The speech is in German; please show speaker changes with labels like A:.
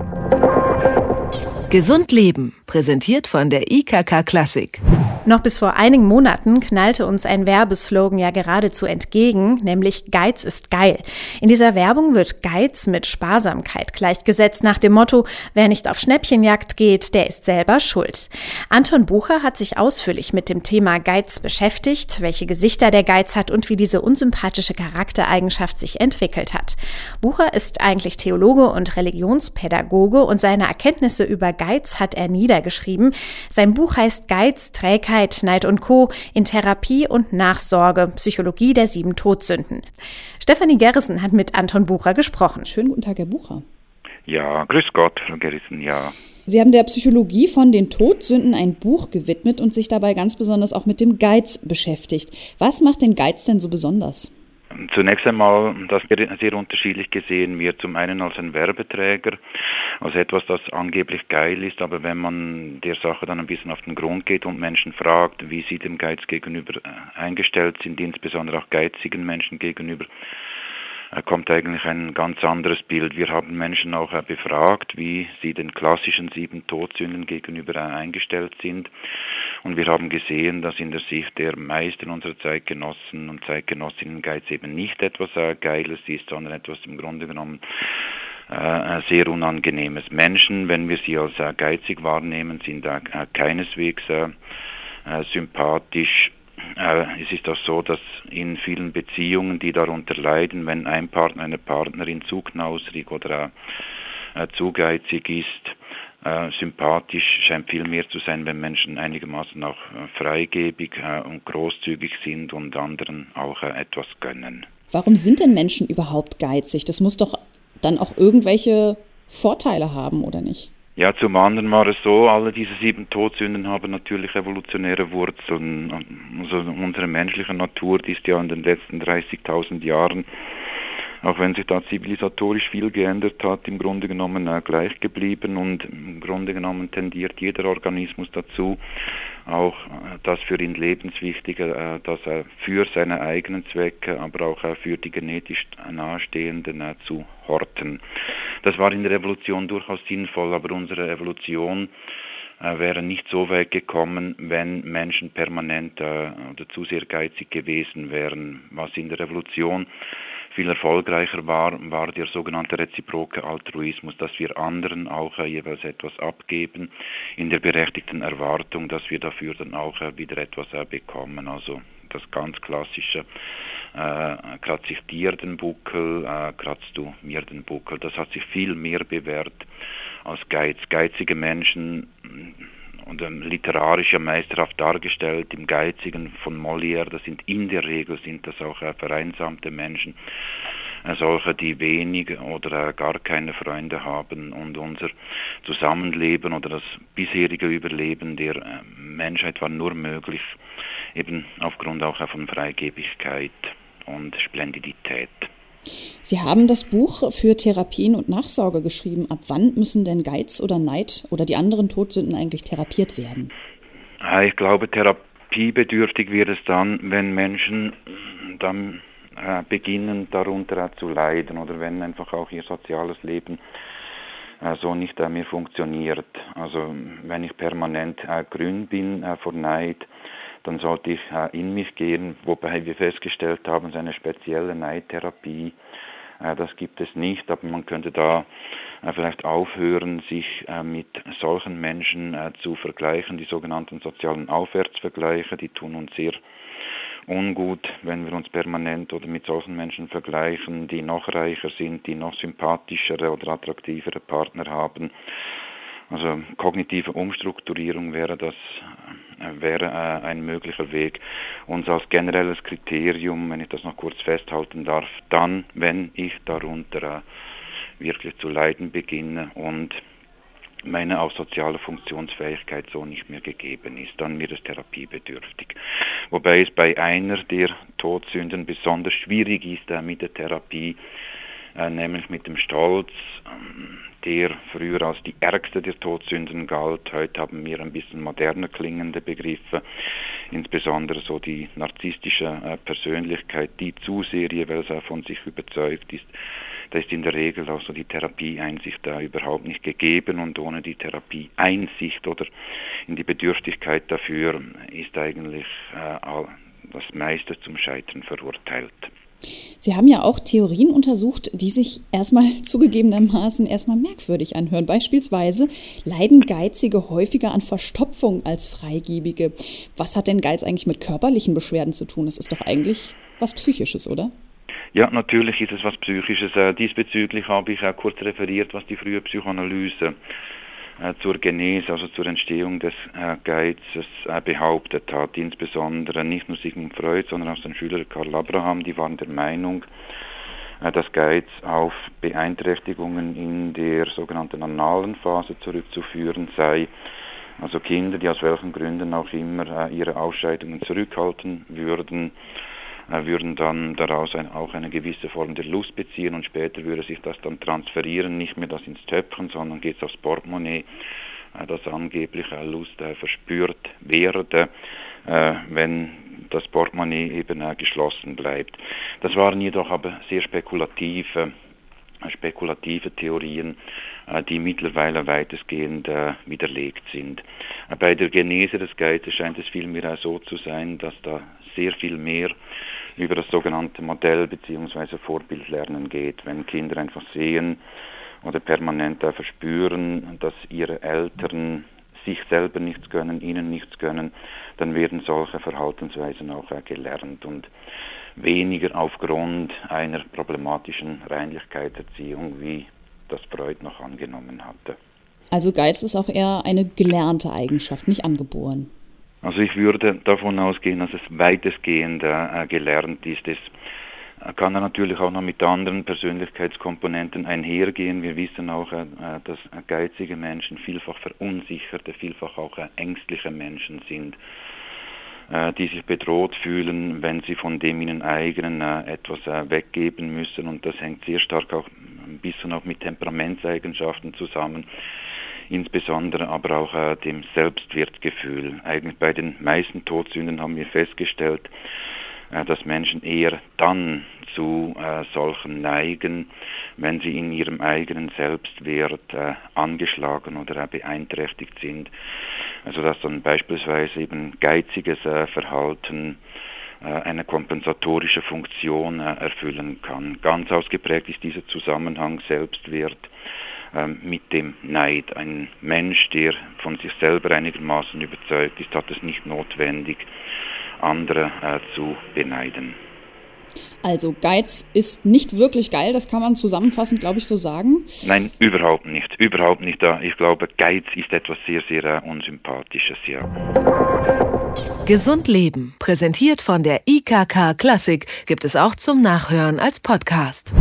A: Thank you. Gesund Leben, präsentiert von der IKK Klassik.
B: Noch bis vor einigen Monaten knallte uns ein Werbeslogan ja geradezu entgegen, nämlich Geiz ist geil. In dieser Werbung wird Geiz mit Sparsamkeit gleichgesetzt nach dem Motto, wer nicht auf Schnäppchenjagd geht, der ist selber schuld. Anton Bucher hat sich ausführlich mit dem Thema Geiz beschäftigt, welche Gesichter der Geiz hat und wie diese unsympathische Charaktereigenschaft sich entwickelt hat. Bucher ist eigentlich Theologe und Religionspädagoge und seine Erkenntnisse über Geiz hat er niedergeschrieben. Sein Buch heißt Geiz, Trägheit Neid und Co. in Therapie und Nachsorge, Psychologie der sieben Todsünden. Stefanie Gerrissen hat mit Anton Bucher gesprochen.
C: Schönen guten Tag, Herr Bucher.
D: Ja, grüß Gott, Frau Gerrissen, ja.
C: Sie haben der Psychologie von den Todsünden ein Buch gewidmet und sich dabei ganz besonders auch mit dem Geiz beschäftigt. Was macht den Geiz denn so besonders?
D: Zunächst einmal, das wird sehr unterschiedlich gesehen wird. Zum einen als ein Werbeträger, als etwas, das angeblich geil ist, aber wenn man der Sache dann ein bisschen auf den Grund geht und Menschen fragt, wie sie dem Geiz gegenüber äh, eingestellt sind, insbesondere auch geizigen Menschen gegenüber, kommt eigentlich ein ganz anderes Bild. Wir haben Menschen auch äh, befragt, wie sie den klassischen sieben Todsünden gegenüber äh, eingestellt sind. Und wir haben gesehen, dass in der Sicht der meisten unserer Zeitgenossen und Zeitgenossinnen Geiz eben nicht etwas äh, Geiles ist, sondern etwas im Grunde genommen sehr Unangenehmes. Menschen, wenn wir sie als geizig wahrnehmen, sind keineswegs sympathisch äh, es ist auch so, dass in vielen Beziehungen, die darunter leiden, wenn ein Partner, eine Partnerin zu knausrig oder äh, zu geizig ist, äh, sympathisch scheint viel mehr zu sein, wenn Menschen einigermaßen auch freigebig und großzügig sind und anderen auch etwas gönnen.
C: Warum sind denn Menschen überhaupt geizig? Das muss doch dann auch irgendwelche Vorteile haben, oder nicht?
D: Ja, zum anderen war es so, alle diese sieben Todsünden haben natürlich evolutionäre Wurzeln. Also unsere menschliche Natur, die ist ja in den letzten 30.000 Jahren auch wenn sich da zivilisatorisch viel geändert hat, im Grunde genommen äh, gleich geblieben und im Grunde genommen tendiert jeder Organismus dazu, auch äh, das für ihn lebenswichtige, äh, dass er für seine eigenen Zwecke, aber auch äh, für die genetisch nahestehenden äh, zu horten. Das war in der Evolution durchaus sinnvoll, aber unsere Evolution äh, wäre nicht so weit gekommen, wenn Menschen permanent äh, oder zu sehr geizig gewesen wären, was in der Revolution viel erfolgreicher war, war der sogenannte reziproke Altruismus, dass wir anderen auch äh, jeweils etwas abgeben, in der berechtigten Erwartung, dass wir dafür dann auch äh, wieder etwas äh, bekommen. Also das ganz klassische, äh, kratze ich dir den Buckel, äh, kratzt du mir den Buckel. Das hat sich viel mehr bewährt als Geiz. Geizige Menschen und literarisch ja meisterhaft dargestellt, im Geizigen von Molière, das sind in der Regel sind das auch äh, vereinsamte Menschen, äh, solche, die wenig oder äh, gar keine Freunde haben und unser Zusammenleben oder das bisherige Überleben der Menschheit war nur möglich, eben aufgrund auch von Freigebigkeit und Splendidität.
C: Sie haben das Buch für Therapien und Nachsorge geschrieben. Ab wann müssen denn Geiz oder Neid oder die anderen Todsünden eigentlich therapiert werden?
D: Ich glaube, therapiebedürftig wird es dann, wenn Menschen dann äh, beginnen darunter zu leiden oder wenn einfach auch ihr soziales Leben äh, so nicht mehr funktioniert. Also wenn ich permanent äh, grün bin vor Neid, dann sollte ich äh, in mich gehen, wobei wir festgestellt haben, es ist eine spezielle Neidtherapie. Äh, das gibt es nicht, aber man könnte da äh, vielleicht aufhören, sich mit solchen Menschen zu vergleichen. Die sogenannten sozialen Aufwärtsvergleiche, die tun uns sehr ungut, wenn wir uns permanent oder mit solchen Menschen vergleichen, die noch reicher sind, die noch sympathischere oder attraktivere Partner haben. Also kognitive Umstrukturierung wäre das wäre äh, ein möglicher Weg. Und als generelles Kriterium, wenn ich das noch kurz festhalten darf, dann, wenn ich darunter äh, wirklich zu leiden beginne und meine auch soziale Funktionsfähigkeit so nicht mehr gegeben ist, dann wird es therapiebedürftig. Wobei es bei einer der Todsünden besonders schwierig ist äh, mit der Therapie, nämlich mit dem Stolz, ähm, der früher als die ärgste der Todsünden galt. Heute haben wir ein bisschen moderner klingende Begriffe, insbesondere so die narzisstische äh, Persönlichkeit, die zu sehr jeweils von sich überzeugt ist, da ist in der Regel auch so die Therapieeinsicht da überhaupt nicht gegeben und ohne die Therapieeinsicht oder in die Bedürftigkeit dafür ist eigentlich äh, das meiste zum Scheitern verurteilt.
C: Sie haben ja auch Theorien untersucht, die sich erstmal zugegebenermaßen erstmal merkwürdig anhören. Beispielsweise leiden Geizige häufiger an Verstopfung als Freigebige. Was hat denn Geiz eigentlich mit körperlichen Beschwerden zu tun? Es ist doch eigentlich was Psychisches, oder?
D: Ja, natürlich ist es was Psychisches. Äh, diesbezüglich habe ich auch kurz referiert, was die frühe Psychoanalyse zur Genese, also zur Entstehung des äh, Geizes äh, behauptet hat. Insbesondere nicht nur Sigmund Freud, sondern auch sein Schüler Karl Abraham, die waren der Meinung, äh, dass Geiz auf Beeinträchtigungen in der sogenannten analen Phase zurückzuführen sei. Also Kinder, die aus welchen Gründen auch immer äh, ihre Ausscheidungen zurückhalten würden, äh, würden dann daraus ein, auch eine gewisse Form der Lust beziehen und später würde sich das dann transferieren, nicht mehr das ins Töpfen, sondern geht es aufs Portemonnaie, äh, das angeblich Lust äh, verspürt werde, wenn das Portemonnaie eben geschlossen bleibt. Das waren jedoch aber sehr spekulative spekulative Theorien, die mittlerweile weitestgehend widerlegt sind. Bei der Genese des Geistes scheint es vielmehr so zu sein, dass da sehr viel mehr über das sogenannte Modell bzw. Vorbildlernen geht. Wenn Kinder einfach sehen oder permanent verspüren, dass ihre Eltern sich selber nichts gönnen, ihnen nichts gönnen, dann werden solche Verhaltensweisen auch gelernt und weniger aufgrund einer problematischen Reinlichkeitserziehung, wie das Freud noch angenommen hatte.
C: Also Geiz ist auch eher eine gelernte Eigenschaft, nicht angeboren.
D: Also ich würde davon ausgehen, dass es weitestgehend äh, gelernt ist. Es kann natürlich auch noch mit anderen Persönlichkeitskomponenten einhergehen. Wir wissen auch, äh, dass geizige Menschen vielfach verunsicherte, vielfach auch äh, ängstliche Menschen sind, äh, die sich bedroht fühlen, wenn sie von dem ihnen eigenen äh, etwas äh, weggeben müssen. Und das hängt sehr stark auch ein bisschen auch mit Temperamentseigenschaften zusammen insbesondere aber auch äh, dem Selbstwertgefühl. Eigentlich bei den meisten Todsünden haben wir festgestellt, äh, dass Menschen eher dann zu äh, solchen neigen, wenn sie in ihrem eigenen Selbstwert äh, angeschlagen oder äh, beeinträchtigt sind. Also dass dann beispielsweise eben geiziges äh, Verhalten eine kompensatorische Funktion erfüllen kann. Ganz ausgeprägt ist dieser Zusammenhang Selbstwert mit dem Neid. Ein Mensch, der von sich selber einigermaßen überzeugt ist, hat es nicht notwendig, andere äh, zu beneiden.
C: Also Geiz ist nicht wirklich geil, das kann man zusammenfassend, glaube ich, so sagen.
D: Nein, überhaupt nicht. Überhaupt nicht. Ich glaube, Geiz ist etwas sehr, sehr äh, Unsympathisches, ja.
A: Gesund Leben, präsentiert von der IKK Klassik, gibt es auch zum Nachhören als Podcast.